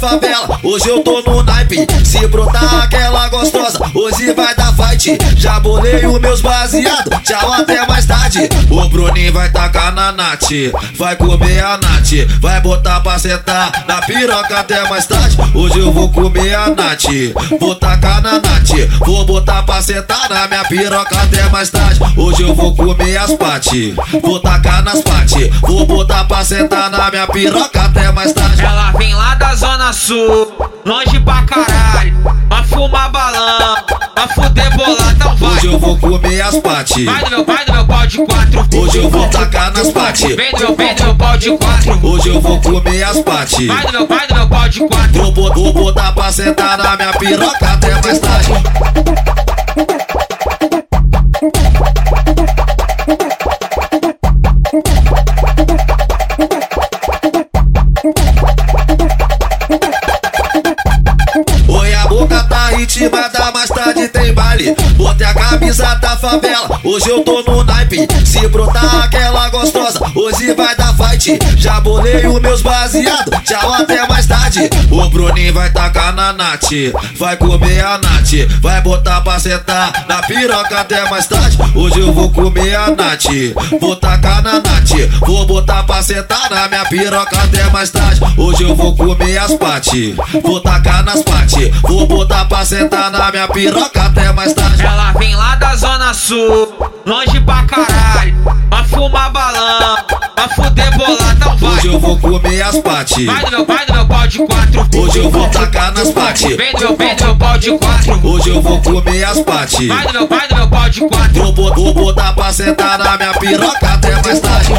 favela, hoje eu tô no naipe. Se brotar aquela gostosa, hoje vai dar fight. Já bolei os meus baseados, tchau até mais O Bruninho vai tacar na Nath, vai comer a Nath. Vai botar pra sentar na piroca até mais tarde. Hoje eu vou comer a Nath, vou tacar na Nath. Vou botar pra sentar na minha piroca até mais tarde. Hoje eu vou comer as pati, vou tacar nas pati. Vou botar pra sentar na minha piroca até mais tarde. Ela vem lá da zona sul, longe pra caralho. Vai fumar balão, vai fuder boladão, vai. Hoje eu vou comer as pati. Vai do meu pai, do meu pau de quatro. Hoje eu vou tacar nas pati. Vem do meu do meu pau de quatro. Hoje eu vou comer as pati. Vai do meu pai, do meu pau de quatro. Vou, vou botar pra sentar na minha piroca até mais tarde. Favela, hoje eu tô no naipe. Se brotar aquela gostosa, hoje vai dar fight. Já bolei os meus baseados, tchau até mais tarde. O Bruninho vai tacar na Nath, vai comer a Nath. Vai botar pra sentar na piroca até mais tarde. Hoje eu vou comer a Nath, vou tacar na Nath. Vou botar pra sentar na minha piroca até mais tarde. Hoje eu vou comer as pati, vou tacar nas pati. Vou botar pra sentar na minha piroca até mais tarde. Ela vem sul, longe pra caralho. Vai fumar balão, vai fuder boladão, vai. Hoje eu vou comer as pati. Vai do meu pai, do meu pau de quatro. Hoje eu vou tacar nas pati. Vem do meu pé, do meu pau de quatro. Hoje eu vou comer as pati. Vai do meu pai, do meu pau de quatro. Vou, bot- vou botar pra sentar na minha piroca até mais tarde.